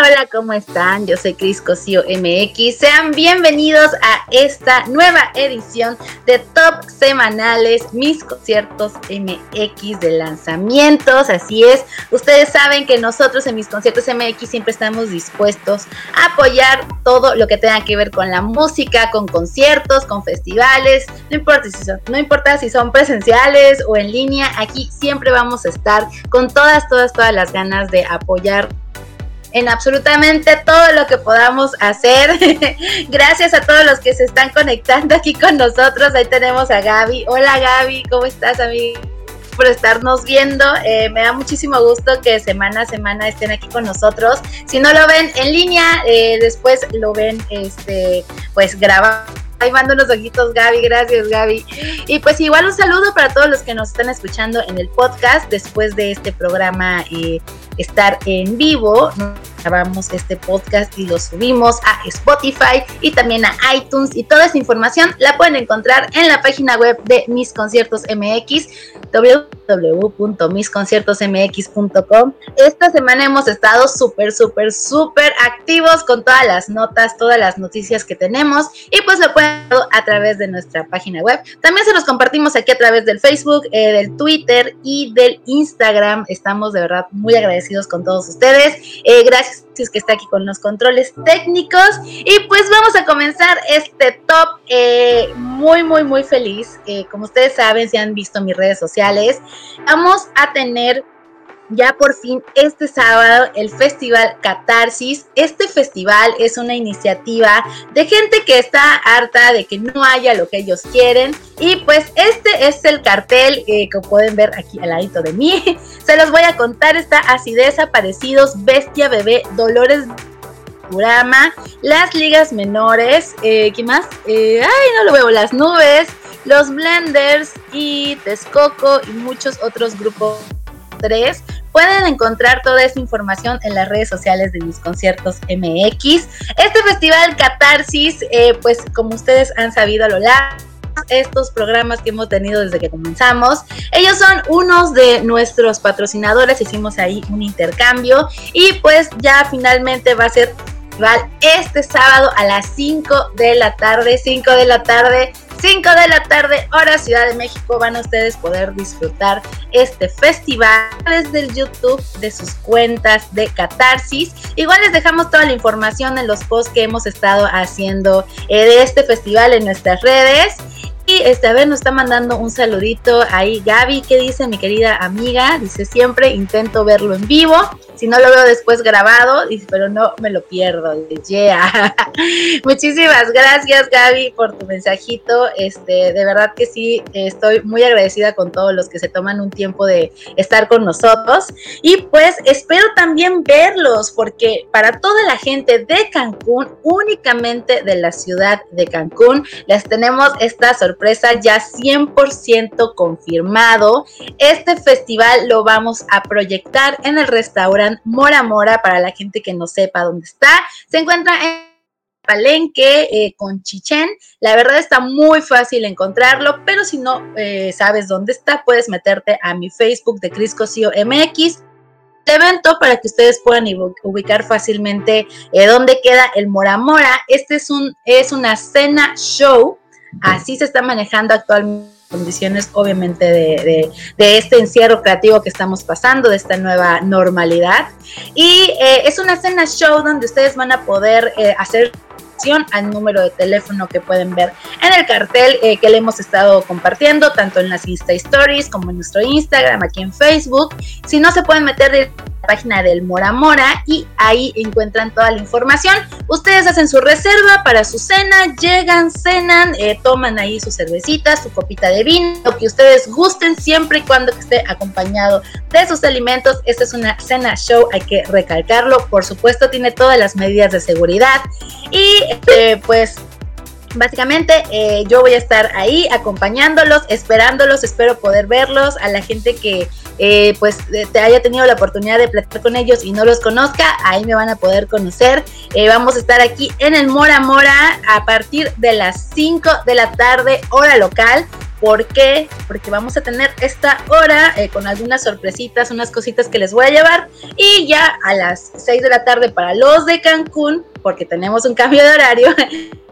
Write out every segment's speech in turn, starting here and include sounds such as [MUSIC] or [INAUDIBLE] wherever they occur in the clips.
Hola, ¿cómo están? Yo soy Cris Cosío MX. Sean bienvenidos a esta nueva edición de Top Semanales, mis conciertos MX de lanzamientos. Así es, ustedes saben que nosotros en mis conciertos MX siempre estamos dispuestos a apoyar todo lo que tenga que ver con la música, con conciertos, con festivales. No importa si son, no importa si son presenciales o en línea, aquí siempre vamos a estar con todas, todas, todas las ganas de apoyar en absolutamente todo lo que podamos hacer. [LAUGHS] Gracias a todos los que se están conectando aquí con nosotros. Ahí tenemos a Gaby. Hola Gaby, ¿cómo estás, amiga? por estarnos viendo. Eh, me da muchísimo gusto que semana a semana estén aquí con nosotros. Si no lo ven en línea, eh, después lo ven este, pues grabado Ahí mando unos ojitos, Gaby. Gracias, Gaby. Y pues igual un saludo para todos los que nos están escuchando en el podcast después de este programa eh, estar en vivo. Grabamos este podcast y lo subimos a Spotify y también a iTunes. Y toda esa información la pueden encontrar en la página web de Mis Conciertos MX, www.misconciertosmx.com. Esta semana hemos estado súper, súper, súper activos con todas las notas, todas las noticias que tenemos. Y pues lo pueden a través de nuestra página web. También se los compartimos aquí a través del Facebook, eh, del Twitter y del Instagram. Estamos de verdad muy agradecidos con todos ustedes. Eh, gracias que está aquí con los controles técnicos. Y pues vamos a comenzar este top eh, muy, muy, muy feliz. como ustedes saben, si han visto mis redes sociales, vamos a tener ya por fin este sábado el Festival Catarsis. Este festival es una iniciativa de gente que está harta de que no haya lo que ellos quieren. Y pues este es el cartel que pueden ver aquí al ladito de mí. [LAUGHS] Se los voy a contar. Está Acidez Aparecidos, Bestia Bebé, Dolores Kurama, las ligas menores, eh, ¿qué más? Eh, ay, no lo veo, las nubes, los blenders y Texcoco y muchos otros grupos 3. Pueden encontrar toda esta información en las redes sociales de mis conciertos MX. Este festival Catarsis, eh, pues como ustedes han sabido a lo largo estos programas que hemos tenido desde que comenzamos. Ellos son unos de nuestros patrocinadores, hicimos ahí un intercambio y pues ya finalmente va a ser este sábado a las 5 de la tarde, 5 de la tarde 5 de la tarde, hora Ciudad de México, van a ustedes poder disfrutar este festival desde el YouTube de sus cuentas de Catarsis. Igual les dejamos toda la información en los posts que hemos estado haciendo eh, de este festival en nuestras redes. Y esta vez nos está mandando un saludito ahí Gaby, ¿qué dice mi querida amiga? Dice siempre intento verlo en vivo si no lo veo después grabado, pero no me lo pierdo. Yeah. [LAUGHS] Muchísimas gracias, Gaby, por tu mensajito. Este, de verdad que sí, estoy muy agradecida con todos los que se toman un tiempo de estar con nosotros. Y pues espero también verlos, porque para toda la gente de Cancún, únicamente de la ciudad de Cancún, les tenemos esta sorpresa ya 100% confirmado. Este festival lo vamos a proyectar en el restaurante Mora Mora, para la gente que no sepa dónde está. Se encuentra en Palenque eh, con Chichen. La verdad está muy fácil encontrarlo, pero si no eh, sabes dónde está, puedes meterte a mi Facebook de Cris Cosío MX evento para que ustedes puedan ubicar fácilmente eh, dónde queda el Mora Mora. Este es, un, es una cena show, así se está manejando actualmente condiciones obviamente de, este encierro creativo que estamos pasando, de esta nueva normalidad. Y eh, es una cena show donde ustedes van a poder eh, hacer al número de teléfono que pueden ver en el cartel eh, que le hemos estado compartiendo, tanto en las Insta Stories como en nuestro Instagram, aquí en Facebook. Si no se pueden meter página del Mora Mora y ahí encuentran toda la información. Ustedes hacen su reserva para su cena, llegan, cenan, eh, toman ahí su cervecita, su copita de vino, lo que ustedes gusten siempre y cuando esté acompañado de sus alimentos. Esta es una cena show, hay que recalcarlo. Por supuesto, tiene todas las medidas de seguridad y eh, pues Básicamente eh, yo voy a estar ahí acompañándolos, esperándolos, espero poder verlos, a la gente que eh, pues te haya tenido la oportunidad de platicar con ellos y no los conozca, ahí me van a poder conocer. Eh, vamos a estar aquí en el Mora Mora a partir de las 5 de la tarde, hora local. ¿Por qué? Porque vamos a tener esta hora eh, con algunas sorpresitas, unas cositas que les voy a llevar. Y ya a las 6 de la tarde para los de Cancún, porque tenemos un cambio de horario, [LAUGHS]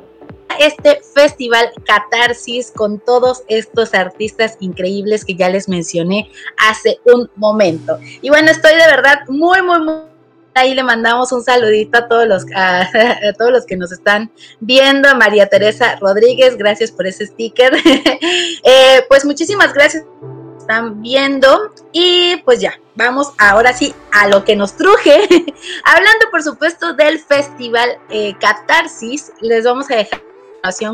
este festival Catarsis con todos estos artistas increíbles que ya les mencioné hace un momento. Y bueno, estoy de verdad muy, muy, muy ahí le mandamos un saludito a todos los a, [LAUGHS] todos los que nos están viendo, María Teresa Rodríguez, gracias por ese sticker. [LAUGHS] Eh, pues muchísimas gracias están viendo y pues ya, vamos ahora sí a lo que nos truje. [LAUGHS] Hablando por supuesto del festival eh, Catarsis, les vamos a dejar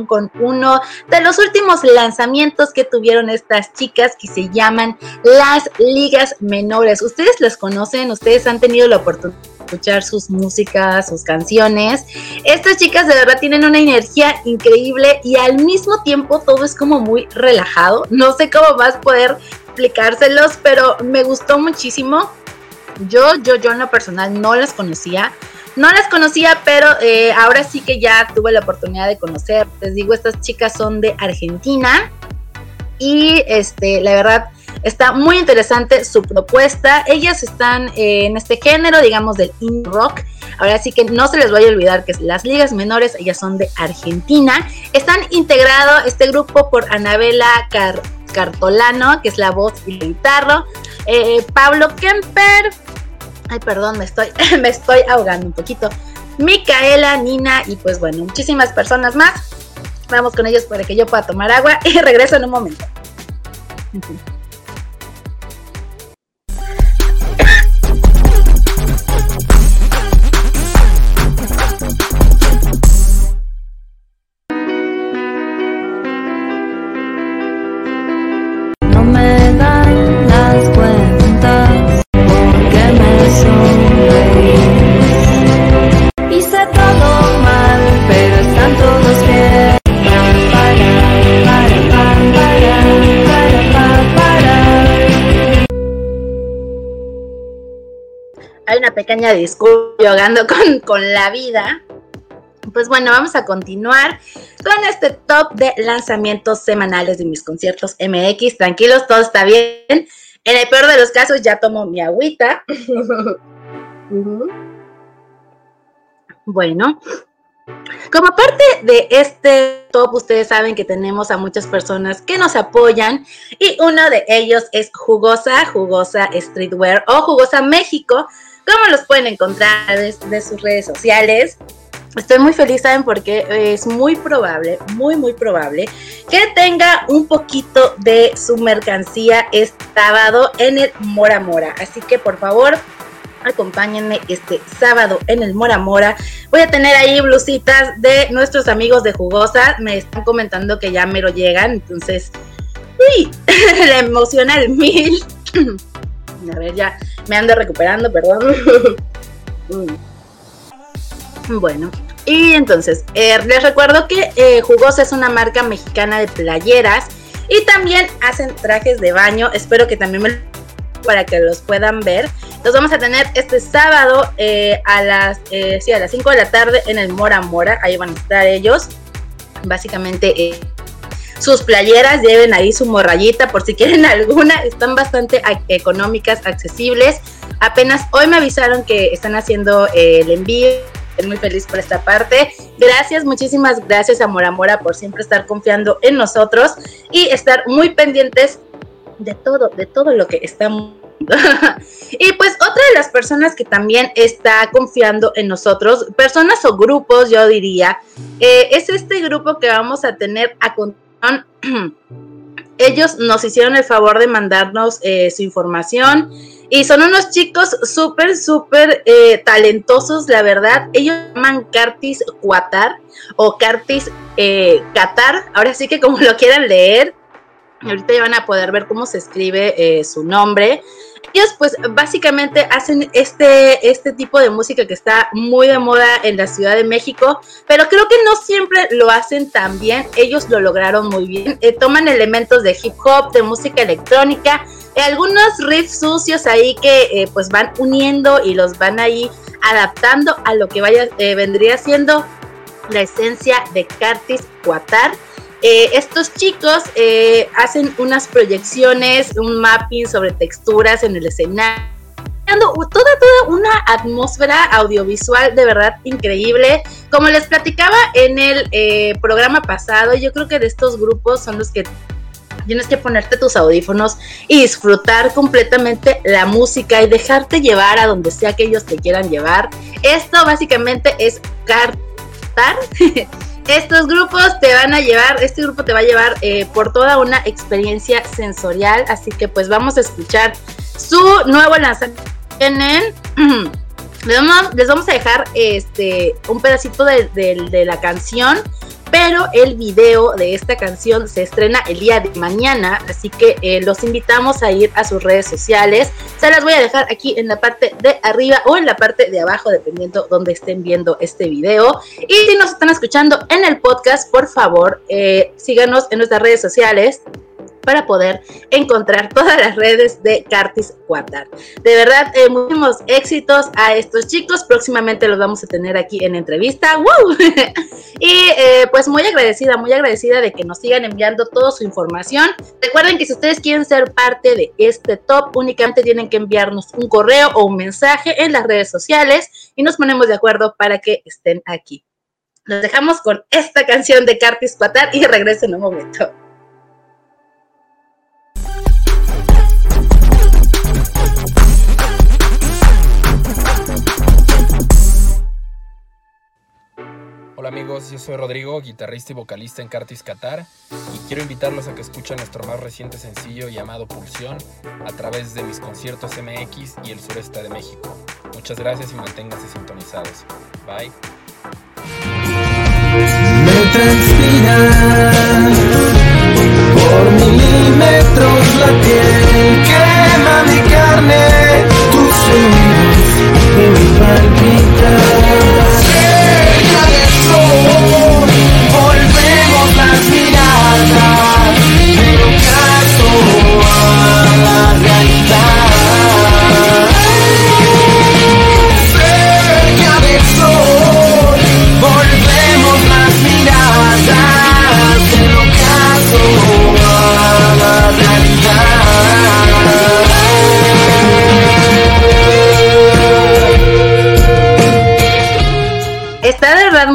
con uno de los últimos lanzamientos que tuvieron estas chicas que se llaman las ligas menores. Ustedes las conocen, ustedes han tenido la oportunidad de escuchar sus músicas, sus canciones. Estas chicas de verdad tienen una energía increíble y al mismo tiempo todo es como muy relajado. No sé cómo más poder explicárselos, pero me gustó muchísimo. Yo, yo, yo en lo personal no las conocía. No las conocía, pero eh, ahora sí que ya tuve la oportunidad de conocer. Les digo, estas chicas son de Argentina y este, la verdad está muy interesante su propuesta. Ellas están eh, en este género, digamos, del indie rock. Ahora sí que no se les vaya a olvidar que las ligas menores, ellas son de Argentina. Están integrado este grupo por Anabela Cartolano, que es la voz y la guitarra, eh, Pablo Kemper, Ay, perdón, me estoy, [LAUGHS] me estoy ahogando un poquito. Micaela, Nina y pues bueno, muchísimas personas más. Vamos con ellos para que yo pueda tomar agua y [LAUGHS] regreso en un momento. [LAUGHS] pequeña disculpa jugando [LAUGHS] con, con la vida. Pues bueno, vamos a continuar con este top de lanzamientos semanales de mis conciertos MX. Tranquilos, todo está bien. En el peor de los casos ya tomo mi agüita. [LAUGHS] Bueno, como parte de este top, ustedes saben que tenemos a muchas personas que nos apoyan y uno de ellos es Jugosa, Jugosa Streetwear o Jugosa México, ¿Cómo los pueden encontrar desde sus redes sociales? Estoy muy feliz, ¿saben? Porque es muy probable, muy, muy probable que tenga un poquito de su mercancía este sábado en el Mora Mora. Así que por favor, acompáñenme este sábado en el Mora Mora. Voy a tener ahí blusitas de nuestros amigos de Jugosa. Me están comentando que ya me lo llegan, entonces, uy, [LAUGHS] la emociona el mil. A ver, ya me ando recuperando, perdón. [LAUGHS] Bueno, y entonces, eh, les recuerdo que eh, Jugosa es una marca mexicana de playeras y también hacen trajes de baño. Espero que también me para que los puedan ver. Los vamos a tener este sábado eh, a las sí, a las 5 de la tarde en el Mora Mora. Ahí van a estar ellos. Básicamente sus playeras, lleven ahí su morrayita por si quieren [LAUGHS] alguna, están bastante económicas, accesibles. Apenas hoy me avisaron que están haciendo eh, el envío. Estoy muy feliz por esta parte. Gracias, muchísimas gracias a Mora Mora por siempre estar confiando en nosotros y estar muy pendientes de todo, de todo lo que estamos [LAUGHS] y pues otra de las personas que también está confiando en nosotros, personas o grupos, yo diría, eh, es este grupo que vamos a tener a continuación [CLEARS THROAT] ellos nos hicieron el favor de mandarnos eh, su información. Y son unos chicos súper, súper eh, talentosos, la verdad. Ellos llaman Cartis Qatar o Cartis eh, Qatar, ahora sí que como [LAUGHS] lo quieran leer, ahorita ya van a poder ver cómo se escribe su nombre ellos pues básicamente hacen este, este tipo de música que está muy de moda en la Ciudad de México, pero creo que no siempre lo hacen tan bien, ellos lo lograron muy bien, eh, toman elementos de hip hop, de música electrónica, eh, algunos riffs sucios ahí que eh, pues van uniendo y los van ahí adaptando a lo que vaya vendría siendo la esencia de Curtis Qatar eh, estos chicos eh, hacen unas proyecciones, un mapping sobre texturas en el escenario toda, toda una atmósfera audiovisual de verdad increíble. Como les platicaba en el eh, programa pasado, yo creo que de estos grupos son los que tienes que ponerte tus audífonos y disfrutar completamente la música y dejarte llevar a donde sea que ellos te quieran llevar. Esto básicamente es cartar. [LAUGHS] Estos grupos te van a llevar, este grupo te va a llevar eh, por toda una experiencia sensorial, así que pues vamos a escuchar su nuevo lanzamiento. [CLEARS THROAT] Les vamos, a dejar este un pedacito de la canción pero el video de esta canción se estrena el día de mañana, así que eh, los invitamos a ir a sus redes sociales. Se las voy a dejar aquí en la parte de arriba o en la parte de abajo, dependiendo donde estén viendo este video. Y si nos están escuchando en el podcast, por favor, eh, síganos en nuestras redes sociales para poder encontrar todas las redes de Cartis Cuatar. De verdad, eh, muchísimos éxitos a estos chicos. Próximamente los vamos a tener aquí en entrevista. [LAUGHS] y eh, pues muy agradecida, muy agradecida de que nos sigan enviando toda su información. Recuerden que si ustedes quieren ser parte de este top, únicamente tienen que enviarnos un correo o un mensaje en las redes sociales y nos ponemos de acuerdo para que estén aquí. Nos dejamos con esta canción de Cartis Cuatar y regreso en un momento. Amigos, yo soy Rodrigo, guitarrista y vocalista en Cartis Qatar y quiero invitarlos a que escuchen nuestro más reciente sencillo llamado Pulsión a través de mis conciertos MX y el sureste de México. Muchas gracias y manténganse sintonizados. Bye. Me por milímetros la piel, quema mi carne.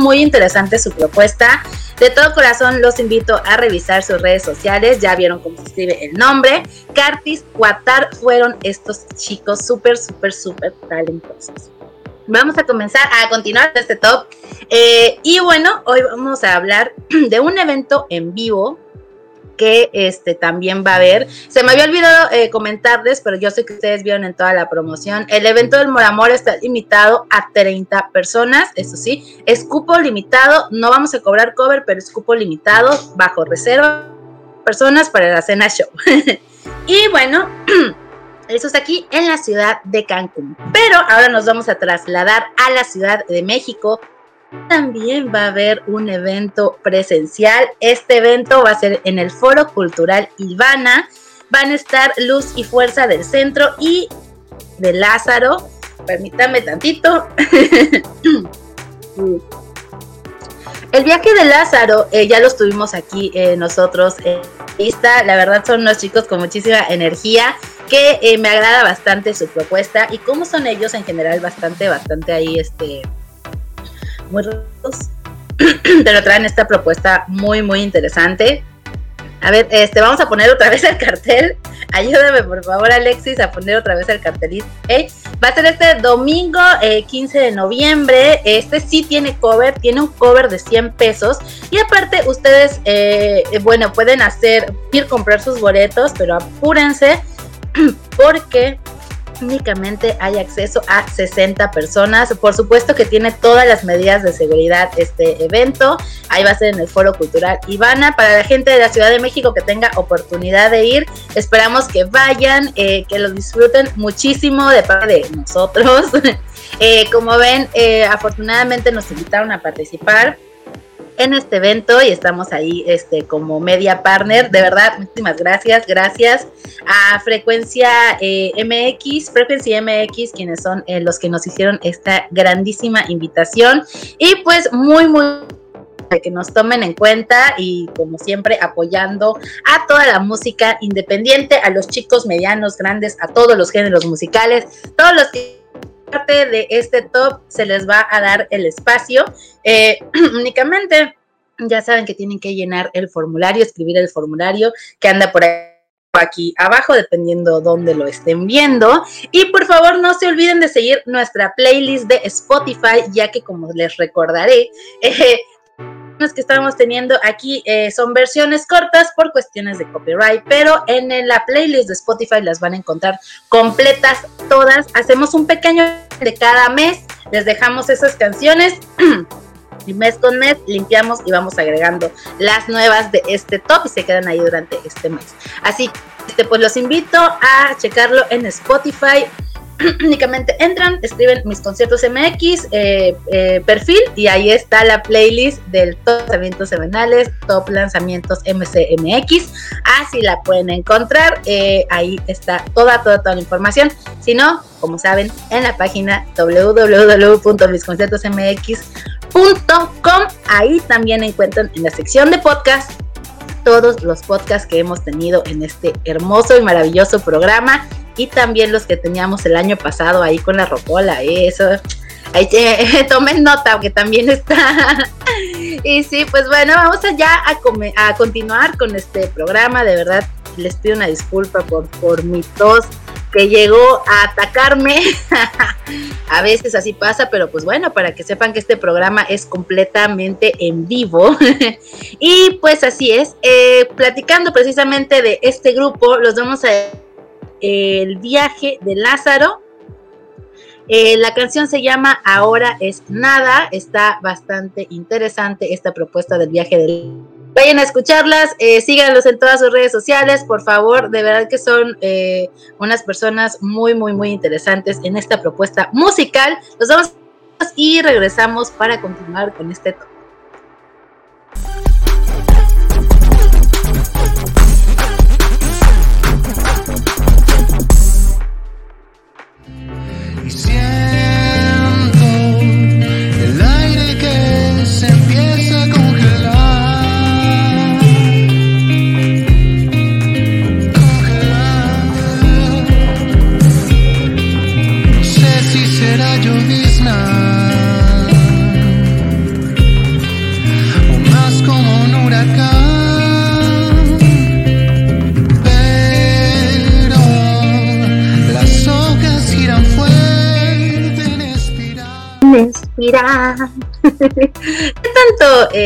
Muy interesante su propuesta. De todo corazón los invito a revisar sus redes sociales. Ya vieron cómo escribe el nombre. Cartis Cuatar fueron estos chicos súper, súper, súper talentosos. Vamos a comenzar a continuar este top. Eh, y bueno, hoy vamos a hablar [CLEARS THROAT] de un evento en vivo que este también va a haber. Se me había olvidado eh, comentarles, pero yo sé que ustedes vieron en toda la promoción. El evento del Moramor está limitado a 30 personas, eso sí, es cupo limitado, no vamos a cobrar cover, pero es cupo limitado, bajo reserva, personas para la cena show. [LAUGHS] y bueno, [CLEARS THROAT] eso está aquí en la ciudad de Cancún. Pero ahora nos vamos a trasladar a la Ciudad de México también va a haber un evento presencial. Este evento va a ser en el Foro Cultural Ivana. Van a estar Luz y Fuerza del Centro y de Lázaro. Permítanme tantito. [CLEARS THROAT] El viaje de Lázaro eh, ya lo tuvimos aquí eh, nosotros en lista. La verdad son unos chicos con muchísima energía que eh, me agrada bastante su propuesta y cómo son ellos en general bastante, bastante ahí este muy raros, [CLEARS THROAT] pero traen esta propuesta muy, muy interesante. A ver, este, vamos a poner otra vez el cartel. Ayúdame, por favor, Alexis, a poner otra vez el cartelito. Va a ser este domingo 15 eh, de noviembre. Este sí tiene cover, tiene un cover de 100 pesos. Y aparte, ustedes, eh, bueno, pueden hacer, ir comprar sus boletos, pero apúrense [CLEARS THROAT] porque únicamente hay acceso a 60 personas. Por supuesto que tiene todas las medidas de seguridad este evento. Ahí va a ser en el Foro Cultural Ivana. Para la gente de la Ciudad de México que tenga oportunidad de ir, esperamos que vayan, eh, que lo disfruten muchísimo de parte de nosotros. [LAUGHS] Eh, como ven, eh, afortunadamente nos invitaron a participar en este evento y estamos ahí este, como media partner. De verdad, muchísimas gracias. Gracias a Frecuencia eh, MX, Frecuencia MX, quienes son eh, los que nos hicieron esta grandísima invitación. Y pues muy, muy que nos tomen en cuenta y como siempre apoyando a toda la música independiente, a los chicos medianos, grandes, a todos los géneros musicales, todos los que parte de este top se les va a dar el espacio. Eh, [CLEARS THROAT] únicamente ya saben que tienen que llenar el formulario, escribir el formulario que anda por aquí abajo, dependiendo dónde lo estén viendo. Y por favor, no se olviden de seguir nuestra playlist de Spotify, ya que como les recordaré, [LAUGHS] eh, que estamos teniendo aquí eh, son versiones cortas por cuestiones de copyright, pero en la playlist de Spotify las van a encontrar completas todas. Hacemos un pequeño de cada mes, les dejamos esas canciones. [CLEARS THROAT] y mes con mes limpiamos y vamos agregando las nuevas de este top y se quedan ahí durante este mes. Así que este, pues los invito a checarlo en Spotify [CLEARS THROAT] únicamente entran, escriben mis conciertos MX, eh, eh, perfil, y ahí está la playlist del top lanzamientos semanales, top lanzamientos MCMX. Así la pueden encontrar. Eh, ahí está toda, toda, toda la información. Si no, como saben, en la página www.misconciertosmx.com. Ahí también encuentran en la sección de podcast todos los podcasts que hemos tenido en este hermoso y maravilloso programa y también los que teníamos el año pasado ahí con la rocola, ¿eh? eso. Ahí [LAUGHS] tomen nota, que también está. [LAUGHS] y sí, pues bueno, vamos allá a, a continuar con este programa. De verdad, les pido una disculpa por, por mi tos que llegó a atacarme. [LAUGHS] a veces así pasa, pero pues bueno, para que sepan que este programa es completamente en vivo. y pues así es, eh, platicando precisamente de este grupo, los vamos a el viaje de Lázaro. Eh, la canción se llama Ahora es nada. Está bastante interesante esta propuesta del viaje de Vayan a escucharlas, eh, síganlos en todas sus redes sociales, por favor, de verdad que son eh, unas personas muy, muy, muy interesantes en esta propuesta musical. Los vamos y regresamos para continuar con este toque.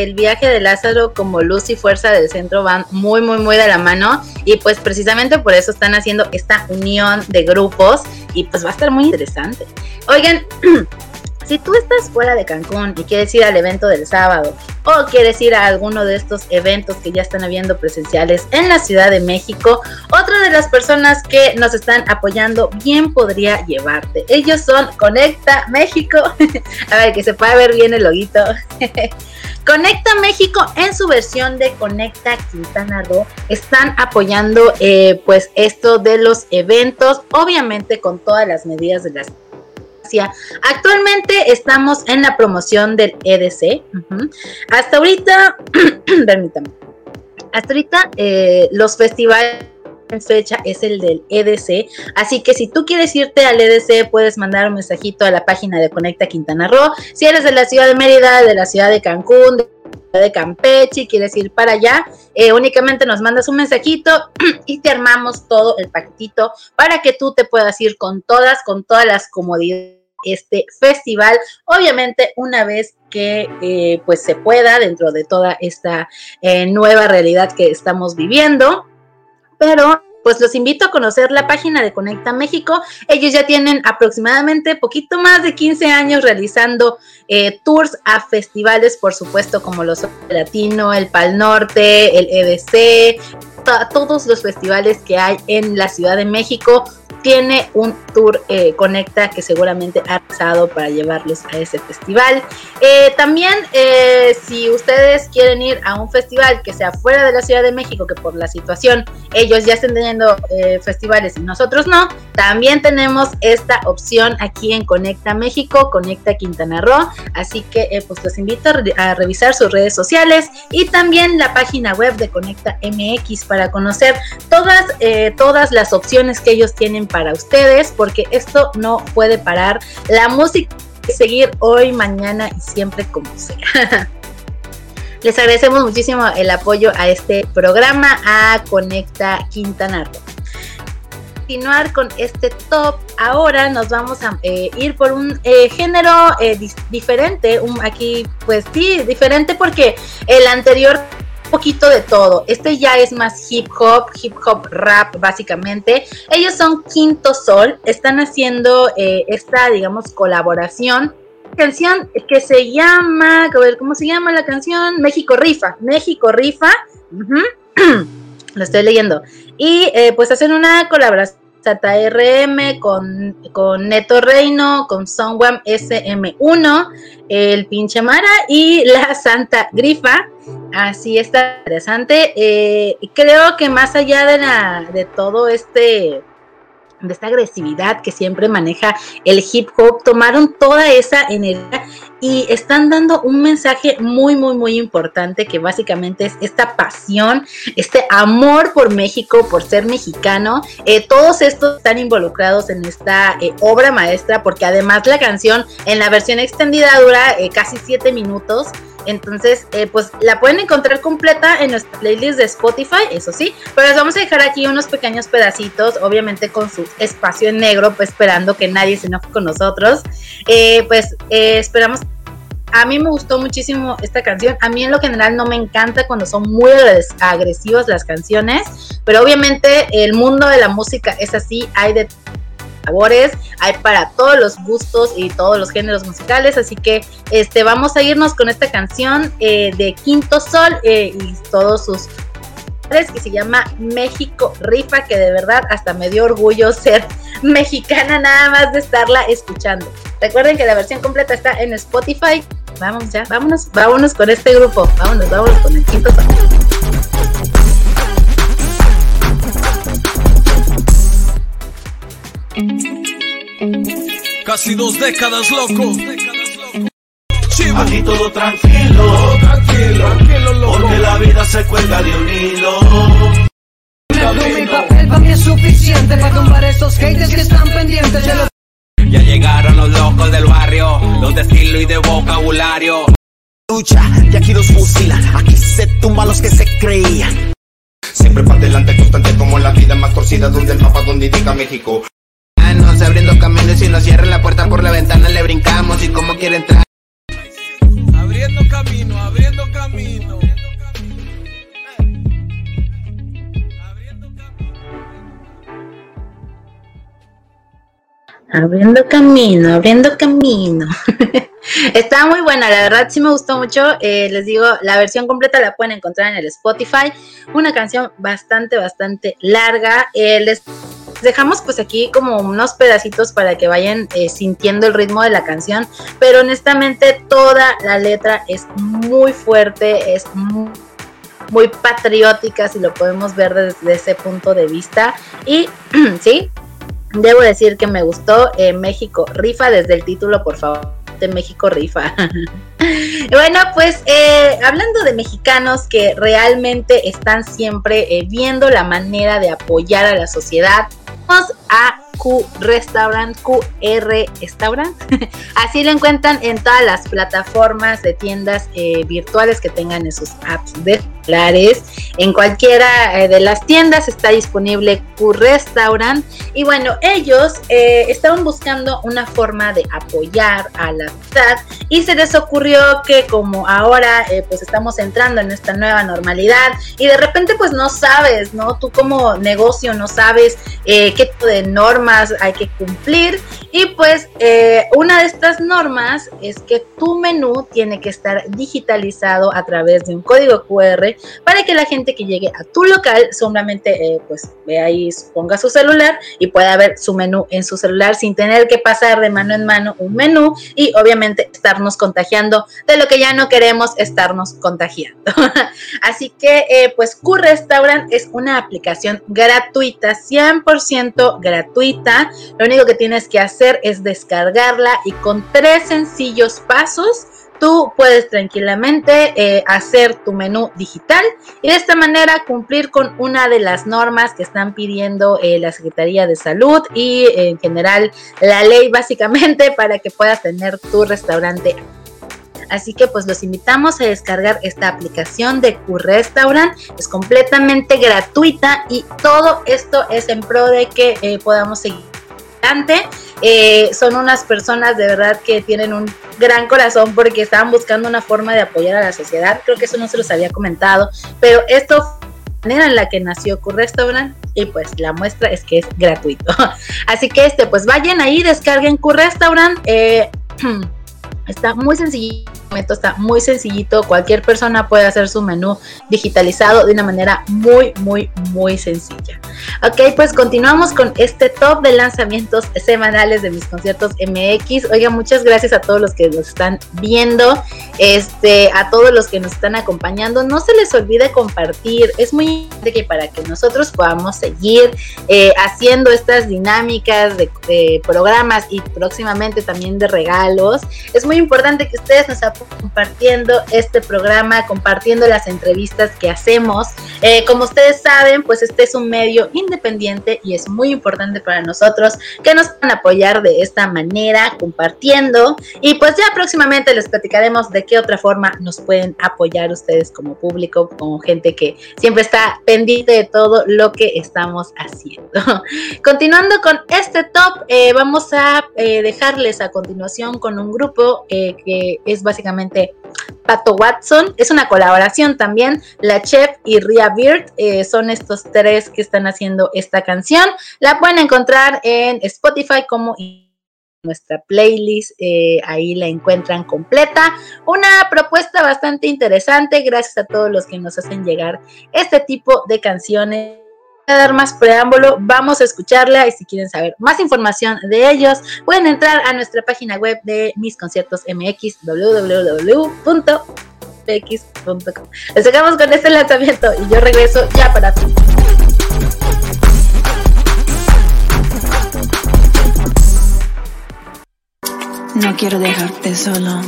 El viaje de Lázaro como Luz y Fuerza del Centro van muy, muy, muy de la mano? Y pues precisamente por eso están haciendo esta unión de grupos y pues va a estar muy interesante. Oigan, [CLEARS THROAT] Si tú estás fuera de Cancún y quieres ir al evento del sábado o quieres ir a alguno de estos eventos que ya están habiendo presenciales en la Ciudad de México, otra de las personas que nos están apoyando bien podría llevarte. Ellos son Conecta México. [LAUGHS] a ver, que se pueda ver bien el loguito. [LAUGHS] Conecta México en su versión de Conecta Quintana Roo están apoyando eh, pues esto de los eventos, obviamente con todas las medidas de las Actualmente estamos en la promoción del EDC. Hasta ahorita, [CLEARS THROAT] permítame, hasta ahorita eh, los festivales fecha es el del EDC. Así que si tú quieres irte al EDC, puedes mandar un mensajito a la página de Conecta Quintana Roo. Si eres de la ciudad de Mérida, de la ciudad de Cancún, de de Campeche y quieres ir para allá, eh, únicamente nos mandas un mensajito [CLEARS THROAT] y te armamos todo el paquetito para que tú te puedas ir con todas, con todas las comodidades este festival. Obviamente, una vez que eh, pues se pueda dentro de toda esta eh, nueva realidad que estamos viviendo. Pero pues los invito a conocer la página de Conecta México. Ellos ya tienen aproximadamente poquito más de 15 años realizando eh, tours a festivales, por supuesto, como los Latino, el Pal Norte, el EDC, todos los festivales que hay en la Ciudad de México tiene un tour eh, Conecta que seguramente ha pasado para llevarlos a ese festival. Eh, también, eh, si ustedes quieren ir a un festival que sea fuera de la Ciudad de México, que por la situación ellos ya estén teniendo festivales y nosotros no, también tenemos esta opción aquí en Conecta México, Conecta Quintana Roo. Así que pues los invito a, revisar sus redes sociales y también la página web de Conecta MX para conocer todas, todas las opciones que ellos tienen para ustedes, porque esto no puede parar. La música seguir hoy, mañana y siempre como sea. [LAUGHS] Les agradecemos muchísimo el apoyo a este programa, a Conecta Quintana Roo. Continuar con este top, ahora nos vamos a eh, ir por un eh, género eh, diferente, un, aquí pues sí, diferente porque el anterior poquito de todo. Este ya es más hip hop, hip hop rap básicamente. Ellos son Quinto Sol, están haciendo eh, esta, digamos, colaboración. Canción que se llama, ¿cómo se llama la canción? México Rifa, México Rifa. [CLEARS THROAT] Lo estoy leyendo. Y eh, pues hacen una colaboración ZRM, con, con Neto Reino, con Songwam SM1, el Pinche Mara y la Santa Grifa. Así está interesante. Eh, creo que más allá de, todo este de esta agresividad que siempre maneja el hip hop, tomaron toda esa energía y están dando un mensaje muy, muy, muy importante que básicamente es esta pasión, este amor por México, por ser mexicano. Eh, todos estos están involucrados en esta eh, obra maestra porque además la canción en la versión extendida dura casi siete minutos. Entonces, pues la pueden encontrar completa en nuestra playlist de Spotify, eso sí, pero les vamos a dejar aquí unos pequeños pedacitos, obviamente con su espacio en negro, pues esperando que nadie se enoje con nosotros. pues esperamos a mí me gustó muchísimo esta canción. A mí en lo general no me encanta cuando son muy agresivas las canciones, pero obviamente el mundo de la música es así, hay de sabores, hay para todos los gustos y todos los géneros musicales, así que este vamos a irnos con esta canción eh, de Quinto Sol eh, y todos sus que se llama México Rifa, que de verdad hasta me dio orgullo [LAUGHS] ser mexicana nada más de estarla escuchando. Recuerden que la versión completa está en Spotify. Vamos ya, vámonos, vámonos con este grupo. Vámonos, vámonos con el quinto Casi dos décadas, loco. Aquí todo tranquilo, tranquilo, tranquilo, loco. Porque la vida se cuelga de un hilo. Mi papel para mí es suficiente para tumbar esos haters que están pendientes de los ya llegaron los locos del barrio, los de estilo y de vocabulario. Lucha, y aquí los fusilan, aquí se tumba los que se creían. Siempre para adelante, constante como la vida más torcida, donde el mapa donde indica México. Nos abriendo caminos y nos cierran la puerta por la ventana, le brincamos y como quiere entrar. Abriendo camino, abriendo camino. Abriendo camino, abriendo camino. [LAUGHS] Está muy buena, la verdad sí me gustó mucho. Eh, les digo, la versión completa la pueden encontrar en el Spotify. Una canción bastante, bastante larga. Eh, les dejamos pues aquí como unos pedacitos para que vayan eh, sintiendo el ritmo de la canción. Pero honestamente toda la letra es muy fuerte, es muy patriótica si lo podemos ver desde ese punto de vista y [CLEARS THROAT] sí Debo decir que me gustó eh, México Rifa desde el título, por favor, de México Rifa. [LAUGHS] bueno, pues eh, hablando de mexicanos que realmente están siempre viendo la manera de apoyar a la sociedad, a Q Restaurant, QR Restaurant. [LAUGHS] Así lo encuentran en todas las plataformas de tiendas virtuales que tengan en sus apps de en cualquiera eh, de las tiendas está disponible Q-Restaurant. Y bueno, ellos eh, estaban buscando una forma de apoyar a la ciudad y se les ocurrió que como ahora eh, pues estamos entrando en esta nueva normalidad y de repente pues no sabes, ¿no? Tú como negocio no sabes qué tipo de normas hay que cumplir y pues una de estas normas es que tu menú tiene que estar digitalizado a través de un código QR para que la gente que llegue a tu local solamente eh, pues ponga su celular y pueda ver su menú en su celular sin tener que pasar de mano en mano un menú y obviamente estarnos contagiando de lo que ya no queremos estarnos contagiando. [LAUGHS] Así que eh, pues Q Restaurant es una aplicación gratuita, 100% gratuita. Lo único que tienes que hacer es descargarla y con tres sencillos pasos tú puedes tranquilamente eh, hacer tu menú digital y de esta manera cumplir con una de las normas que están pidiendo eh, la Secretaría de Salud y en general la ley básicamente [LAUGHS] para que puedas tener tu restaurante Así que pues los invitamos a descargar esta aplicación de Q-Restaurant. Es completamente gratuita y todo esto es en pro de que eh, podamos seguir Eh, son unas personas de verdad que tienen un gran corazón porque estaban buscando una forma de apoyar a la sociedad. Creo que eso no se los había comentado, pero esto manera en la que nació Q-Restaurant y pues la muestra es que es gratuito. [LAUGHS] Así que este, pues vayan ahí, descarguen Q-Restaurant. Eh, [CLEARS THROAT] está muy sencillo está muy sencillito, cualquier persona puede hacer su menú digitalizado de una manera muy, muy, muy sencilla. Ok, pues continuamos con este top de lanzamientos semanales de mis conciertos MX. Oiga, muchas gracias a todos los que nos están viendo, este, a todos los que nos están acompañando. No se les olvide compartir, es muy importante que para que nosotros podamos seguir eh, haciendo estas dinámicas de programas y próximamente también de regalos, es muy importante que ustedes nos apoyen compartiendo este programa, compartiendo las entrevistas que hacemos. Eh, como ustedes saben, pues este es un medio independiente y es muy importante para nosotros que nos puedan apoyar de esta manera, compartiendo. Y pues ya próximamente les platicaremos de qué otra forma nos pueden apoyar ustedes como público, como gente que siempre está pendiente de todo lo que estamos haciendo. [LAUGHS] Continuando con este top, eh, vamos a eh, dejarles a continuación con un grupo que es básicamente Pato Watson. Es una colaboración también. La Chef y Ria Beard eh, son estos tres que están haciendo esta canción. La pueden encontrar en Spotify como nuestra playlist, eh, ahí la encuentran completa. Una propuesta bastante interesante, gracias a todos los que nos hacen llegar este tipo de canciones dar más preámbulo, vamos a escucharla y si quieren saber más información de ellos, pueden entrar a nuestra página web de mis conciertos MX, www.px.com. Les dejamos con este lanzamiento y yo regreso ya para ti. No quiero dejarte solo,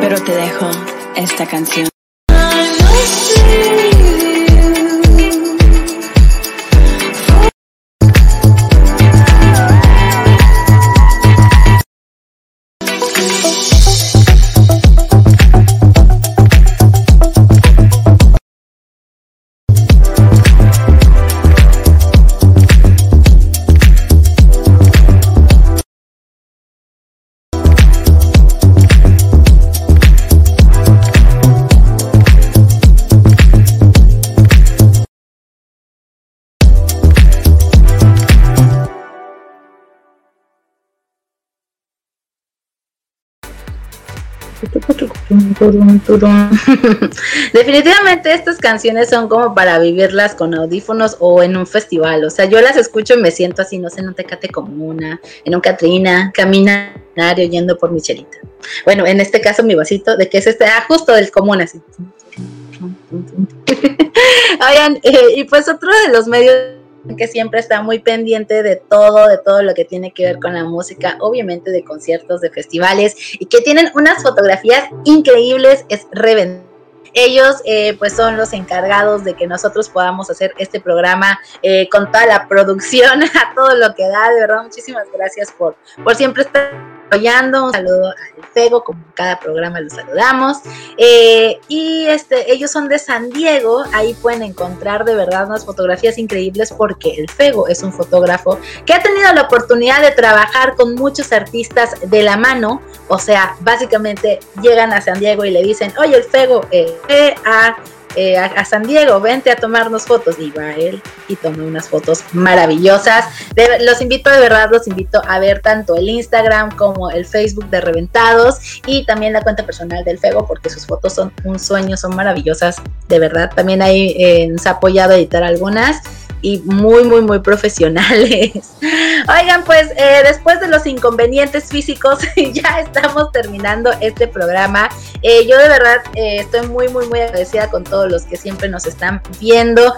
pero te dejo esta canción. [LAUGHS] Definitivamente estas canciones son como para vivirlas con audífonos o en un festival. O sea, yo las escucho y me siento así, no sé, en un Tecate una, en un Catrina, caminario yendo por mi chelita. Bueno, en este caso mi vasito, de que es este, ah, justo del común así. [LAUGHS] Oigan, eh, y pues otro de los medios que siempre está muy pendiente de todo, de todo lo que tiene que ver con la música, obviamente de conciertos, de festivales, y que tienen unas fotografías increíbles, es Reven. Ellos eh, pues son los encargados de que nosotros podamos hacer este programa eh, con toda la producción, [LAUGHS] a todo lo que da, de verdad, muchísimas gracias por, por siempre estar apoyando. Un saludo al Fego, como cada programa los saludamos. Eh, y este, ellos son de San Diego, ahí pueden encontrar de verdad unas fotografías increíbles porque el Fego es un fotógrafo que ha tenido la oportunidad de trabajar con muchos artistas de la mano. O sea, básicamente llegan a San Diego y le dicen, oye, el Fego, eh, a eh, a, San Diego, vente a tomarnos fotos. Y va él y tomé unas fotos maravillosas. los invito de verdad, los invito a ver tanto el Instagram como el Facebook de Reventados y también la cuenta personal del Fego porque sus fotos son un sueño, son maravillosas, de verdad. También ahí eh, nos ha apoyado a editar algunas y muy, muy, muy profesionales. [LAUGHS] Oigan, pues eh, después de los inconvenientes físicos, [LAUGHS] ya estamos terminando este programa. Eh, yo de verdad eh, estoy muy, muy, muy agradecida con todos los que siempre nos están viendo.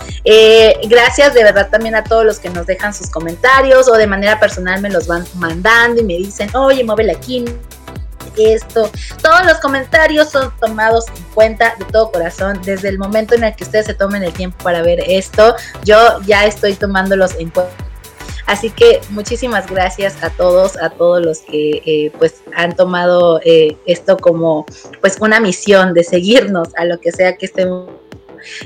gracias de verdad también a todos los que nos dejan sus comentarios o de manera personal me los van mandando y me dicen, oye, muévele aquí, esto. Todos los comentarios son tomados en cuenta de todo corazón. Desde el momento en el que ustedes se tomen el tiempo para ver esto, yo ya estoy tomándolos en cuenta. Así que muchísimas gracias a todos, a todos los que eh, pues han tomado eh, esto como pues una misión de seguirnos a lo que sea que estemos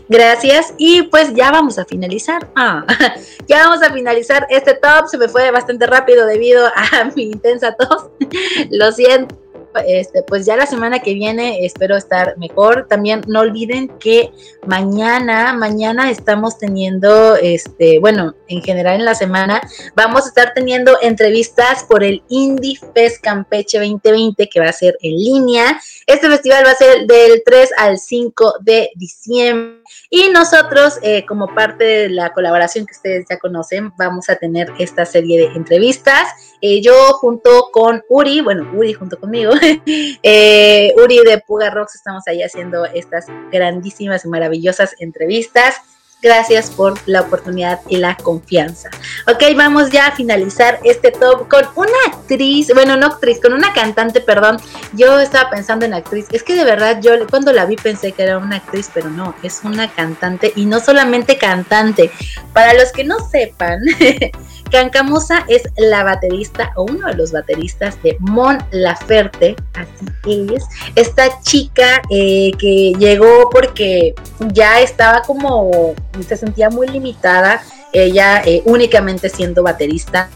Gracias. Y pues ya vamos a finalizar. Ah, [LAUGHS] ya vamos a finalizar este top. Se me fue bastante rápido debido a [LAUGHS] mi intensa tos. [LAUGHS] Lo siento este, pues ya la semana que viene espero estar mejor. También no olviden que mañana, mañana estamos teniendo, este, bueno, en general en la semana, vamos a estar teniendo entrevistas por el Indie Fest Campeche 2020 que va a ser en línea. Este festival va a ser del 3 al 5 de diciembre. Y nosotros, eh, como parte de la colaboración que ustedes ya conocen, vamos a tener esta serie de entrevistas. Eh, yo junto con Uri, bueno, Uri junto conmigo, [LAUGHS] eh, Uri de Puga Rocks, estamos ahí haciendo estas grandísimas y maravillosas entrevistas. Gracias por la oportunidad y la confianza. Ok, vamos ya a finalizar este top con una actriz, bueno, no actriz, con una cantante, perdón. Yo estaba pensando en actriz. Es que de verdad yo cuando la vi pensé que era una actriz, pero no, es una cantante y no solamente cantante. Para los que no sepan, [LAUGHS] Cancamosa es la baterista o uno de los bateristas de Mon Laferte, así es. Esta chica eh, que llegó porque ya estaba como, se sentía muy limitada, ella eh, únicamente siendo baterista.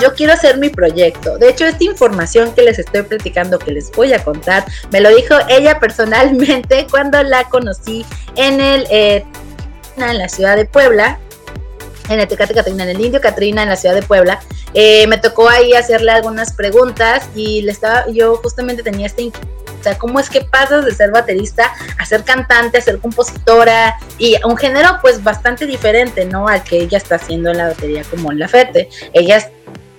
Yo quiero hacer mi proyecto. De hecho, esta información que les estoy platicando, que les voy a contar, me lo dijo ella personalmente [LAUGHS] cuando la conocí en el eh, en la ciudad de Puebla en el Tecate Catrina, en el Indio Catrina, en la ciudad de Puebla. Eh, me tocó ahí hacerle algunas preguntas y le estaba, yo justamente tenía este o sea, ¿cómo es que pasas de ser baterista a ser cantante, a ser compositora y un género pues bastante diferente, ¿no? Al que ella está haciendo en la batería como en la Fete. Ella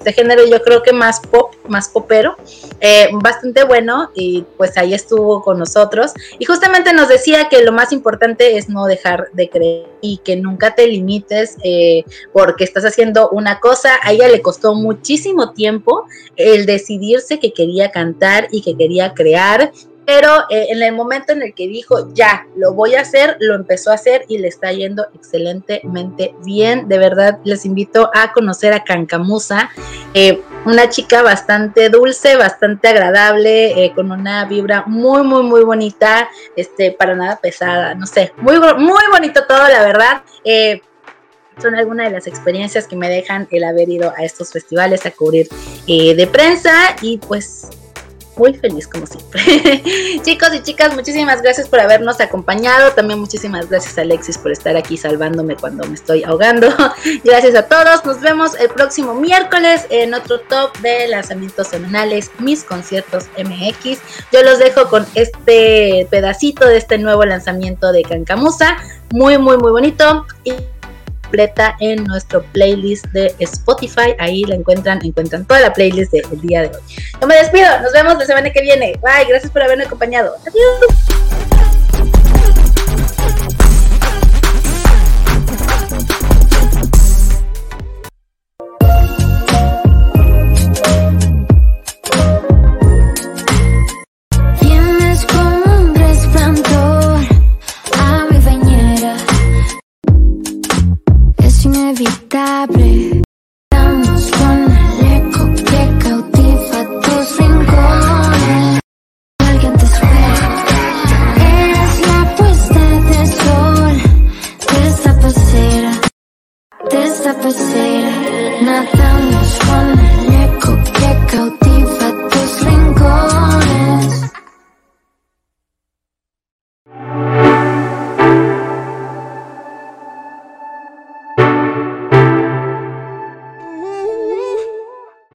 este género yo creo que más pop, más popero, eh, bastante bueno y pues ahí estuvo con nosotros. Y justamente nos decía que lo más importante es no dejar de creer y que nunca te limites eh, porque estás haciendo una cosa, a ella le costó muchísimo tiempo el decidirse que quería cantar y que quería crear pero eh, en el momento en el que dijo, ya, lo voy a hacer, lo empezó a hacer y le está yendo excelentemente bien. De verdad, les invito a conocer a Cancamusa, eh, una chica bastante dulce, bastante agradable, eh, con una vibra muy, muy, muy bonita, este, para nada pesada, no sé, muy, muy bonito todo, la verdad. son algunas de las experiencias que me dejan el haber ido a estos festivales a cubrir de prensa y pues muy feliz como siempre. [LAUGHS] Chicos y chicas, muchísimas gracias por habernos acompañado. También muchísimas gracias Alexis por estar aquí salvándome cuando me estoy ahogando. [LAUGHS] gracias a todos. Nos vemos el próximo miércoles en otro top de lanzamientos semanales, mis conciertos MX. Yo los dejo con este pedacito de este nuevo lanzamiento de Cancamusa. Muy, muy, muy bonito. En nuestro playlist de Spotify. Ahí la encuentran, encuentran toda la playlist del día de hoy. Yo me despido, nos vemos la semana que viene. Bye, gracias por haberme acompañado. Adiós.